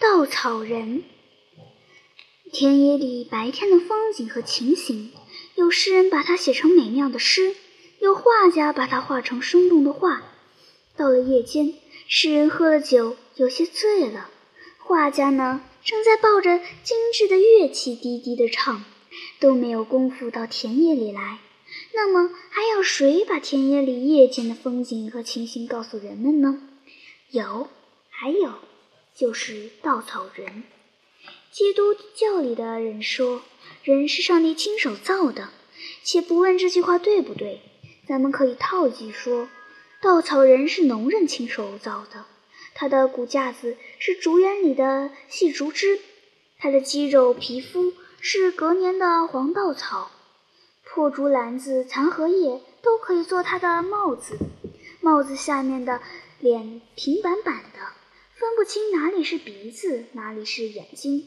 稻草人。田野里白天的风景和情形，有诗人把它写成美妙的诗，有画家把它画成生动的画。到了夜间，诗人喝了酒，有些醉了；画家呢，正在抱着精致的乐器低低的唱，都没有功夫到田野里来。那么，还有谁把田野里夜间的风景和情形告诉人们呢？有，还有，就是稻草人。基督教里的人说，人是上帝亲手造的。且不问这句话对不对，咱们可以套一句说，稻草人是农人亲手造的。他的骨架子是竹园里的细竹枝，他的肌肉皮肤是隔年的黄稻草。破竹篮子、残荷叶都可以做他的帽子，帽子下面的脸平板板的，分不清哪里是鼻子，哪里是眼睛。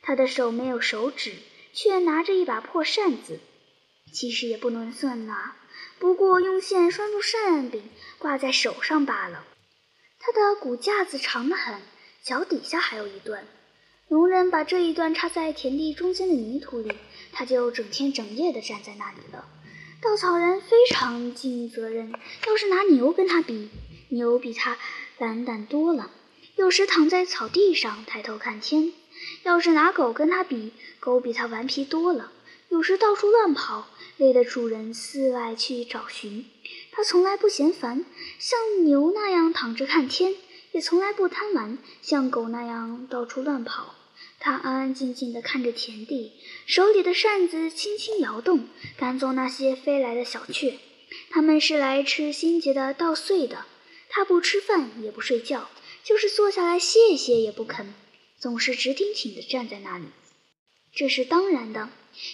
他的手没有手指，却拿着一把破扇子，其实也不能算拿，不过用线拴住扇柄，挂在手上罢了。他的骨架子长得很，脚底下还有一段。农人把这一段插在田地中间的泥土里，他就整天整夜的站在那里了。稻草人非常尽责任，要是拿牛跟他比，牛比他懒懒多了，有时躺在草地上抬头看天。要是拿狗跟他比，狗比他顽皮多了，有时到处乱跑，累得主人四外去找寻。它从来不嫌烦，像牛那样躺着看天，也从来不贪玩，像狗那样到处乱跑。他安安静静地看着田地，手里的扇子轻轻摇动，赶走那些飞来的小雀。他们是来吃新结的稻穗的。他不吃饭，也不睡觉，就是坐下来歇一歇也不肯。总是直挺挺地站在那里，这是当然的。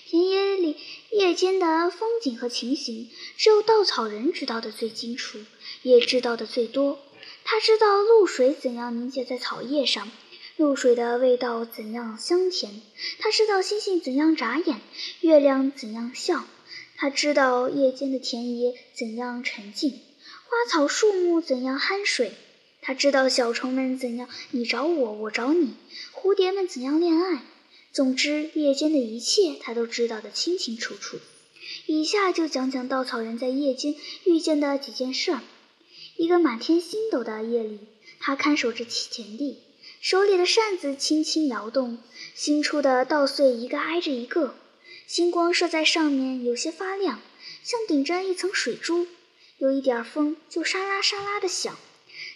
田野里夜间的风景和情形，只有稻草人知道的最清楚，也知道的最多。他知道露水怎样凝结在草叶上，露水的味道怎样香甜。他知道星星怎样眨眼，月亮怎样笑。他知道夜间的田野怎样沉静，花草树木怎样酣睡。他知道小虫们怎样你找我，我找你；蝴蝶们怎样恋爱。总之，夜间的一切他都知道的清清楚楚。以下就讲讲稻草人在夜间遇见的几件事儿。一个满天星斗的夜里，他看守着田地，手里的扇子轻轻摇动，新出的稻穗一个挨着一个，星光射在上面，有些发亮，像顶着一层水珠。有一点风，就沙拉沙拉的响。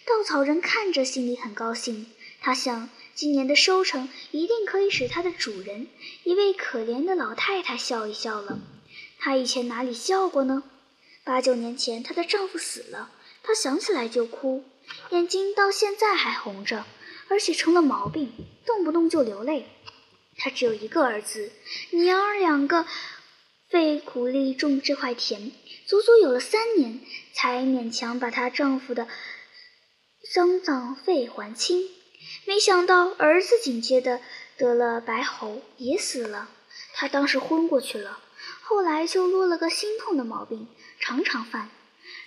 稻草人看着，心里很高兴。他想，今年的收成一定可以使他的主人，一位可怜的老太太笑一笑了。她以前哪里笑过呢？八九年前，她的丈夫死了，她想起来就哭，眼睛到现在还红着，而且成了毛病，动不动就流泪。她只有一个儿子，娘儿两个费苦力种这块田，足足有了三年，才勉强把她丈夫的。丧葬费还清，没想到儿子紧接着得了白喉，也死了。他当时昏过去了，后来就落了个心痛的毛病，常常犯。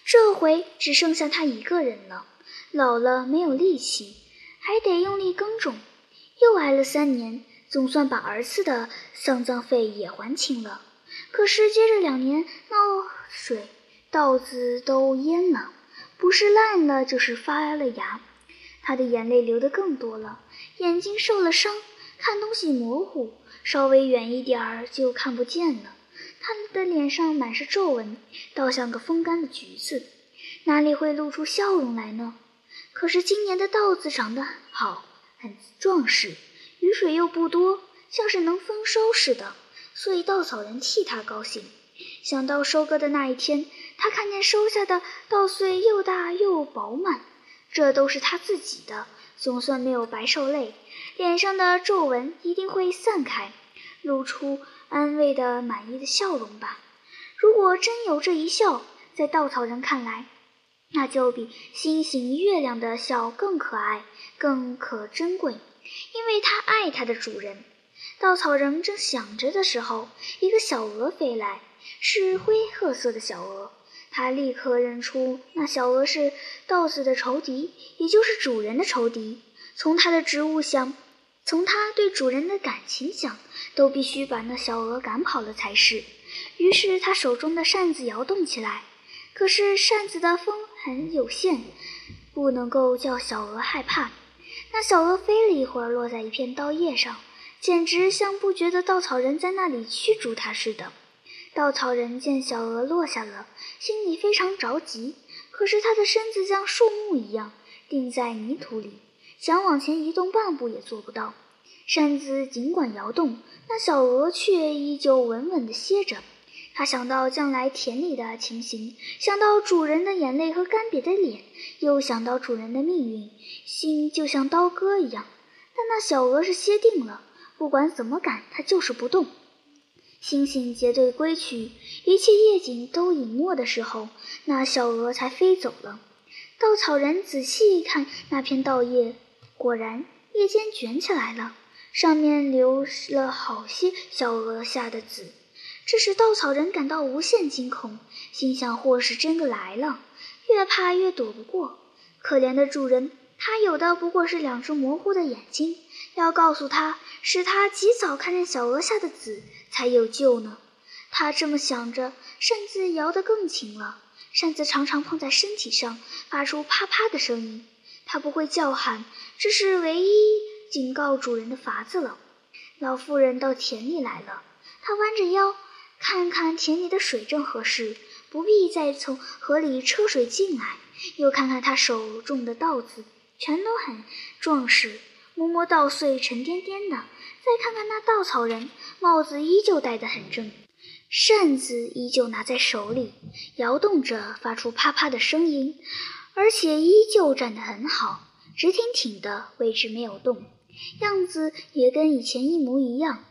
这回只剩下他一个人了，老了没有力气，还得用力耕种。又挨了三年，总算把儿子的丧葬费也还清了。可是接着两年闹水，稻子都淹了。不是烂了，就是发了芽。他的眼泪流得更多了，眼睛受了伤，看东西模糊，稍微远一点儿就看不见了。他的脸上满是皱纹，倒像个风干的橘子，哪里会露出笑容来呢？可是今年的稻子长得好，很壮实，雨水又不多，像是能丰收似的，所以稻草人替他高兴。想到收割的那一天。他看见收下的稻穗又大又饱满，这都是他自己的，总算没有白受累，脸上的皱纹一定会散开，露出安慰的满意的笑容吧。如果真有这一笑，在稻草人看来，那就比星星月亮的笑更可爱，更可珍贵，因为他爱他的主人。稻草人正想着的时候，一个小鹅飞来，是灰褐色的小鹅。他立刻认出那小鹅是稻子的仇敌，也就是主人的仇敌。从它的植物想从他对主人的感情想，都必须把那小鹅赶跑了才是。于是他手中的扇子摇动起来，可是扇子的风很有限，不能够叫小鹅害怕。那小鹅飞了一会儿，落在一片稻叶上，简直像不觉得稻草人在那里驱逐它似的。稻草人见小鹅落下了，心里非常着急，可是他的身子像树木一样钉在泥土里。想往前移动半步也做不到，扇子尽管摇动，那小鹅却依旧稳稳地歇着。他想到将来田里的情形，想到主人的眼泪和干瘪的脸，又想到主人的命运，心就像刀割一样。但那小鹅是歇定了，不管怎么赶，它就是不动。星星结队归去，一切夜景都隐没的时候，那小鹅才飞走了。稻草人仔细一看那片稻叶。果然，叶尖卷起来了，上面留了好些小鹅下的籽。这使稻草人感到无限惊恐，心想：祸是真的来了，越怕越躲不过。可怜的主人，他有的不过是两只模糊的眼睛，要告诉他，使他及早看见小鹅下的籽，才有救呢。他这么想着，扇子摇得更轻了，扇子常常碰在身体上，发出啪啪的声音。他不会叫喊，这是唯一警告主人的法子了。老妇人到田里来了，她弯着腰，看看田里的水正合适，不必再从河里车水进来；又看看她手中的稻子，全都很壮实，摸摸稻穗沉甸甸的；再看看那稻草人，帽子依旧戴得很正，扇子依旧拿在手里，摇动着，发出啪啪的声音。而且依旧站得很好，直挺挺的位置没有动，样子也跟以前一模一样。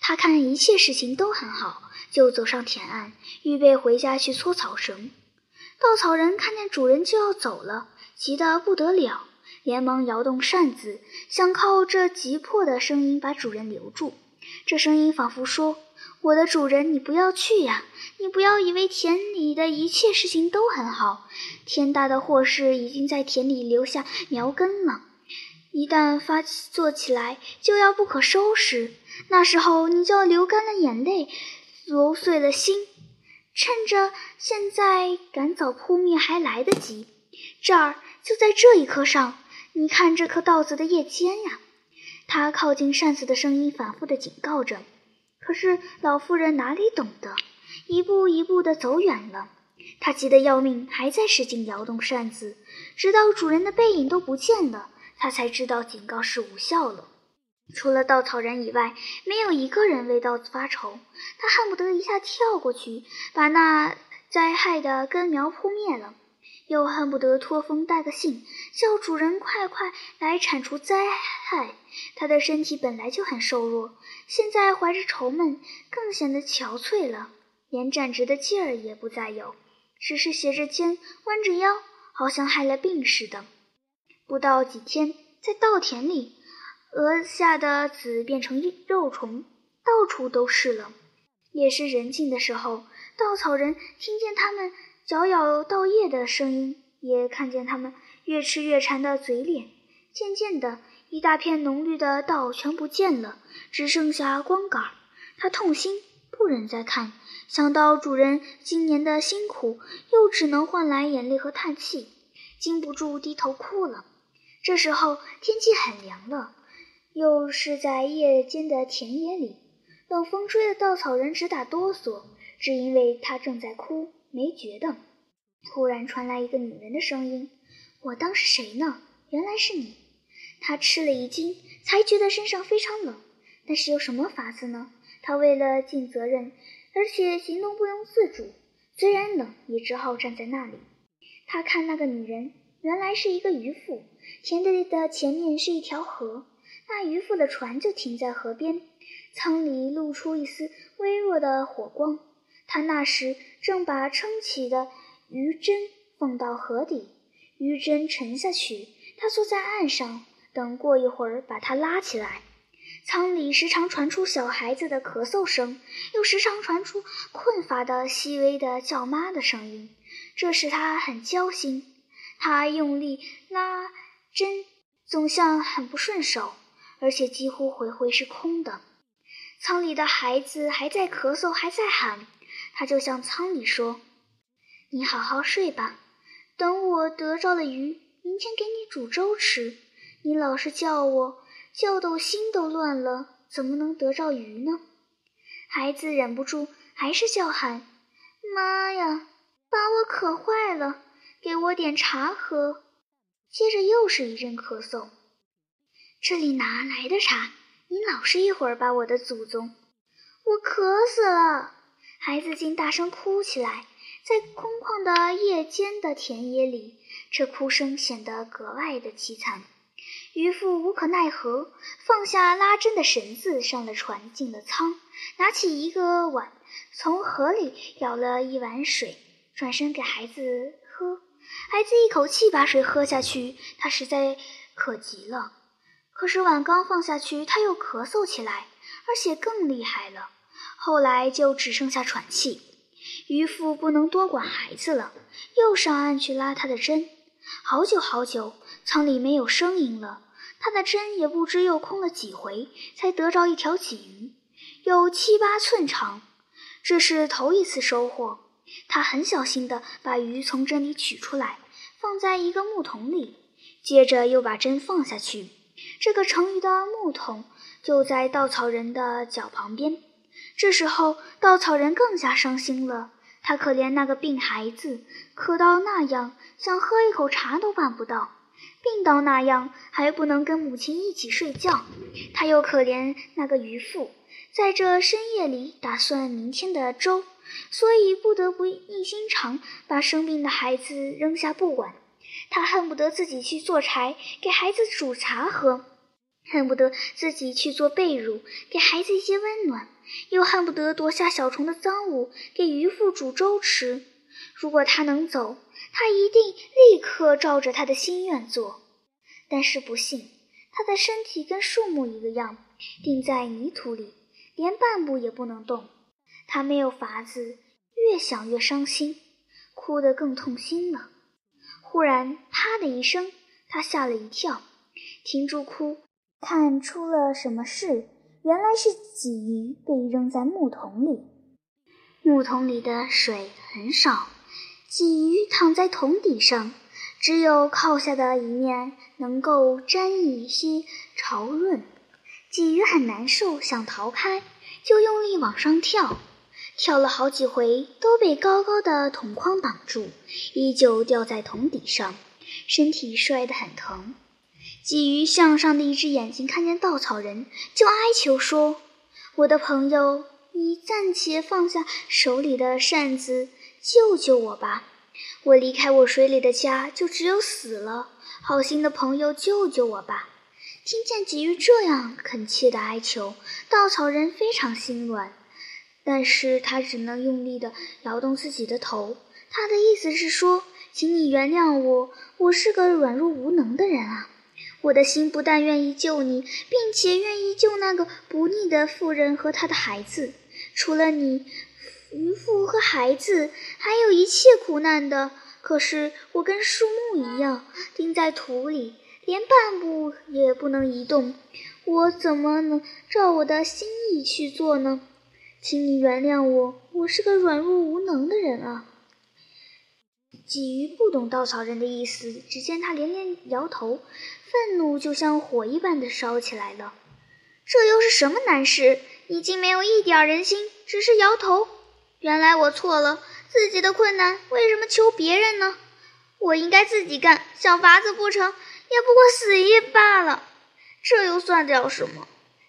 他看一切事情都很好，就走上田岸，预备回家去搓草绳。稻草人看见主人就要走了，急得不得了，连忙摇动扇子，想靠这急迫的声音把主人留住。这声音仿佛说。我的主人，你不要去呀！你不要以为田里的一切事情都很好，天大的祸事已经在田里留下苗根了，一旦发作起来，就要不可收拾。那时候你就要流干了眼泪，揉碎了心。趁着现在赶早扑灭还来得及，这儿就在这一刻上，你看这棵稻子的叶尖呀！他靠近扇子的声音反复地警告着。可是老妇人哪里懂得，一步一步地走远了。她急得要命，还在使劲摇动扇子，直到主人的背影都不见了，她才知道警告是无效了。除了稻草人以外，没有一个人为稻子发愁。他恨不得一下跳过去，把那灾害的根苗扑灭了。又恨不得托风带个信，叫主人快快来铲除灾害。他的身体本来就很瘦弱，现在怀着愁闷，更显得憔悴了，连站直的劲儿也不再有，只是斜着肩，弯着腰，好像害了病似的。不到几天，在稻田里，鹅下的籽变成肉虫，到处都是了。夜深人静的时候，稻草人听见他们。嚼咬稻叶的声音，也看见他们越吃越馋的嘴脸。渐渐的，一大片浓绿的稻全不见了，只剩下光杆儿。他痛心，不忍再看，想到主人今年的辛苦，又只能换来眼泪和叹气，禁不住低头哭了。这时候天气很凉了，又是在夜间的田野里，冷风吹得稻草人直打哆嗦，只因为他正在哭。没觉得，突然传来一个女人的声音：“我当是谁呢？原来是你。”他吃了一惊，才觉得身上非常冷。但是有什么法子呢？他为了尽责任，而且行动不由自主，虽然冷，也只好站在那里。他看那个女人，原来是一个渔夫。田地的前面是一条河，那渔夫的船就停在河边，舱里露出一丝微弱的火光。他那时正把撑起的鱼针放到河底，鱼针沉下去，他坐在岸上，等过一会儿把它拉起来。舱里时常传出小孩子的咳嗽声，又时常传出困乏的细微的叫妈的声音，这使他很焦心。他用力拉针，总像很不顺手，而且几乎回回是空的。舱里的孩子还在咳嗽，还在喊。他就向舱里说：“你好好睡吧，等我得着了鱼，明天给你煮粥吃。你老是叫我，叫得我心都乱了，怎么能得着鱼呢？”孩子忍不住还是叫喊：“妈呀，把我渴坏了，给我点茶喝。”接着又是一阵咳嗽。这里哪来的茶？你老是一会儿把我的祖宗，我渴死了！孩子竟大声哭起来，在空旷的夜间的田野里，这哭声显得格外的凄惨。渔夫无可奈何，放下拉针的绳子，上了船，进了舱，拿起一个碗，从河里舀了一碗水，转身给孩子喝。孩子一口气把水喝下去，他实在渴极了。可是碗刚放下去，他又咳嗽起来，而且更厉害了。后来就只剩下喘气。渔夫不能多管孩子了，又上岸去拉他的针。好久好久，舱里没有声音了。他的针也不知又空了几回，才得着一条鲫鱼，有七八寸长。这是头一次收获。他很小心地把鱼从针里取出来，放在一个木桶里，接着又把针放下去。这个盛鱼的木桶就在稻草人的脚旁边。这时候，稻草人更加伤心了。他可怜那个病孩子，渴到那样，想喝一口茶都办不到；病到那样，还不能跟母亲一起睡觉。他又可怜那个渔夫，在这深夜里打算明天的粥，所以不得不硬心肠把生病的孩子扔下不管。他恨不得自己去做柴，给孩子煮茶喝；恨不得自己去做被褥，给孩子一些温暖；又恨不得夺下小虫的赃物，给渔夫煮粥吃。如果他能走，他一定立刻照着他的心愿做。但是不幸，他的身体跟树木一个样，钉在泥土里，连半步也不能动。他没有法子，越想越伤心，哭得更痛心了。忽然，啪的一声，他吓了一跳，停住哭，看出了什么事。原来是鲫鱼被扔在木桶里。木桶里的水很少，鲫鱼躺在桶底上，只有靠下的一面能够沾一些潮润。鲫鱼很难受，想逃开，就用力往上跳。跳了好几回，都被高高的桶筐挡住，依旧掉在桶底上，身体摔得很疼。鲫鱼向上的一只眼睛看见稻草人，就哀求说：“我的朋友，你暂且放下手里的扇子，救救我吧！我离开我水里的家，就只有死了。好心的朋友，救救我吧！”听见鲫鱼这样恳切的哀求，稻草人非常心软。但是他只能用力的摇动自己的头。他的意思是说：“请你原谅我，我是个软弱无能的人啊！我的心不但愿意救你，并且愿意救那个不逆的妇人和她的孩子。除了你，渔夫和孩子，还有一切苦难的。可是我跟树木一样，钉在土里，连半步也不能移动。我怎么能照我的心意去做呢？”请你原谅我，我是个软弱无能的人啊。鲫鱼不懂稻草人的意思，只见他连连摇头，愤怒就像火一般的烧起来了。这又是什么难事？你竟没有一点人心，只是摇头。原来我错了，自己的困难为什么求别人呢？我应该自己干，想法子不成，也不过死一罢了。这又算得了什么？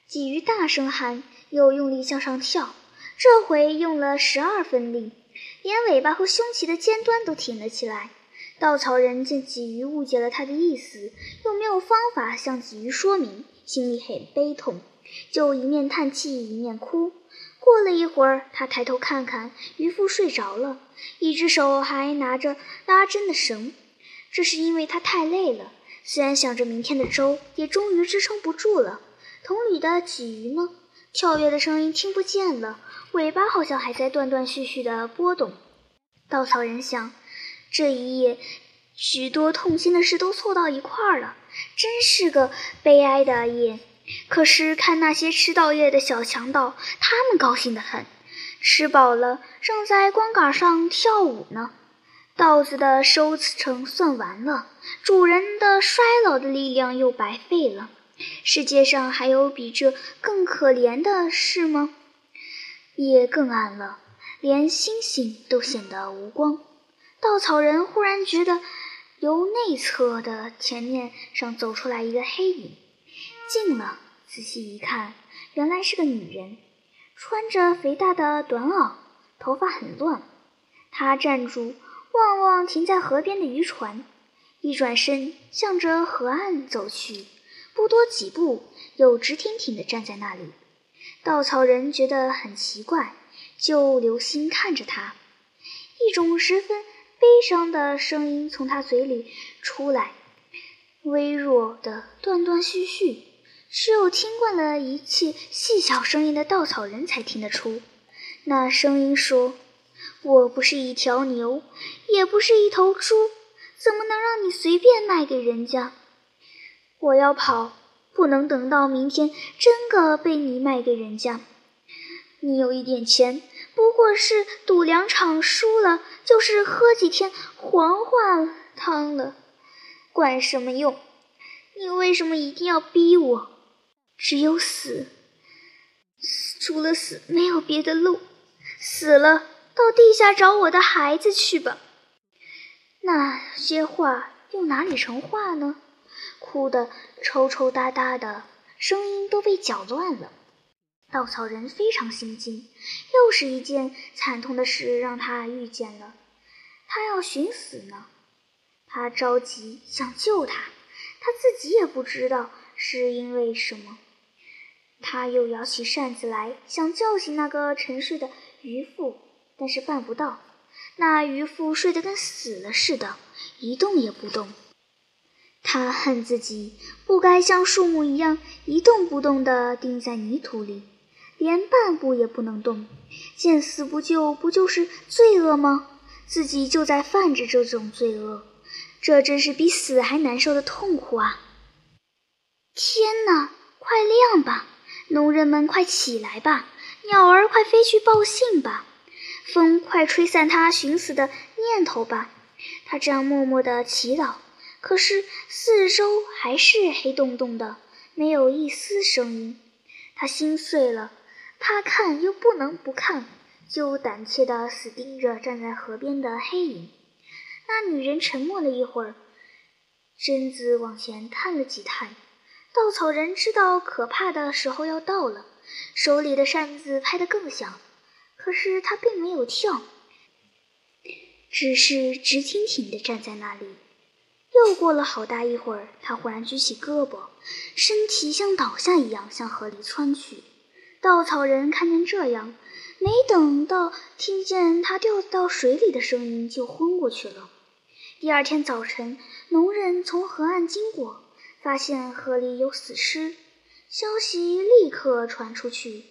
鲫鱼大声喊，又用力向上跳。这回用了十二分力，连尾巴和胸鳍的尖端都挺了起来。稻草人见鲫鱼误解了他的意思，又没有方法向鲫鱼说明，心里很悲痛，就一面叹气一面哭。过了一会儿，他抬头看看，渔夫睡着了，一只手还拿着拉针的绳。这是因为他太累了，虽然想着明天的粥，也终于支撑不住了。桶里的鲫鱼呢？跳跃的声音听不见了。尾巴好像还在断断续续的波动。稻草人想，这一夜许多痛心的事都凑到一块儿了，真是个悲哀的夜。可是看那些吃稻叶的小强盗，他们高兴得很，吃饱了正在光杆上跳舞呢。稻子的收成算完了，主人的衰老的力量又白费了。世界上还有比这更可怜的事吗？夜更暗了，连星星都显得无光。稻草人忽然觉得，由内侧的前面上走出来一个黑影。近了，仔细一看，原来是个女人，穿着肥大的短袄，头发很乱。她站住，望望停在河边的渔船，一转身向着河岸走去。不多几步，又直挺挺地站在那里。稻草人觉得很奇怪，就留心看着他。一种十分悲伤的声音从他嘴里出来，微弱的、断断续续，只有听惯了一切细小声音的稻草人才听得出。那声音说：“我不是一条牛，也不是一头猪，怎么能让你随便卖给人家？”我要跑，不能等到明天真个被你卖给人家。你有一点钱，不过是赌两场输了，就是喝几天黄花汤了，管什么用？你为什么一定要逼我？只有死，除了死没有别的路。死了，到地下找我的孩子去吧。那些话又哪里成话呢？哭得抽抽搭搭的，声音都被搅乱了。稻草人非常心惊，又是一件惨痛的事让他遇见了。他要寻死呢，他着急想救他，他自己也不知道是因为什么。他又摇起扇子来，想叫醒那个沉睡的渔夫，但是办不到。那渔夫睡得跟死了似的，一动也不动。他恨自己不该像树木一样一动不动地钉在泥土里，连半步也不能动。见死不救，不就是罪恶吗？自己就在犯着这种罪恶，这真是比死还难受的痛苦啊！天哪，快亮吧！农人们快起来吧！鸟儿快飞去报信吧！风快吹散他寻死的念头吧！他这样默默地祈祷。可是四周还是黑洞洞的，没有一丝声音。他心碎了，怕看又不能不看，就胆怯地死盯着站在河边的黑影。那女人沉默了一会儿，身子往前探了几探。稻草人知道可怕的时候要到了，手里的扇子拍得更响。可是他并没有跳，只是直挺挺地站在那里。又过了好大一会儿，他忽然举起胳膊，身体像倒下一样向河里窜去。稻草人看见这样，没等到听见他掉到水里的声音，就昏过去了。第二天早晨，农人从河岸经过，发现河里有死尸，消息立刻传出去，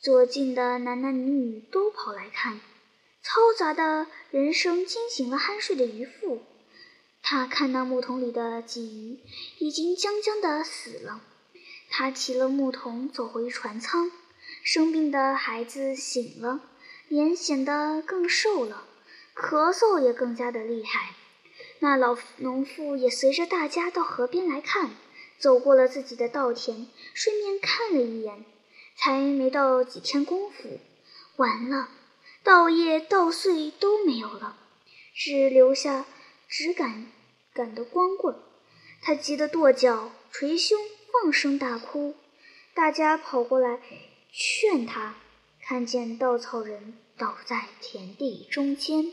左近的男男女女都跑来看。嘈杂的人声惊醒了酣睡的渔妇。他看到木桶里的鲫鱼已经将将的死了，他提了木桶走回船舱。生病的孩子醒了，脸显得更瘦了，咳嗽也更加的厉害。那老农妇也随着大家到河边来看，走过了自己的稻田，顺便看了一眼。才没到几天功夫，完了，稻叶稻穗都没有了，只留下。只敢赶得光棍，他急得跺脚、捶胸、放声大哭。大家跑过来劝他，看见稻草人倒在田地中间。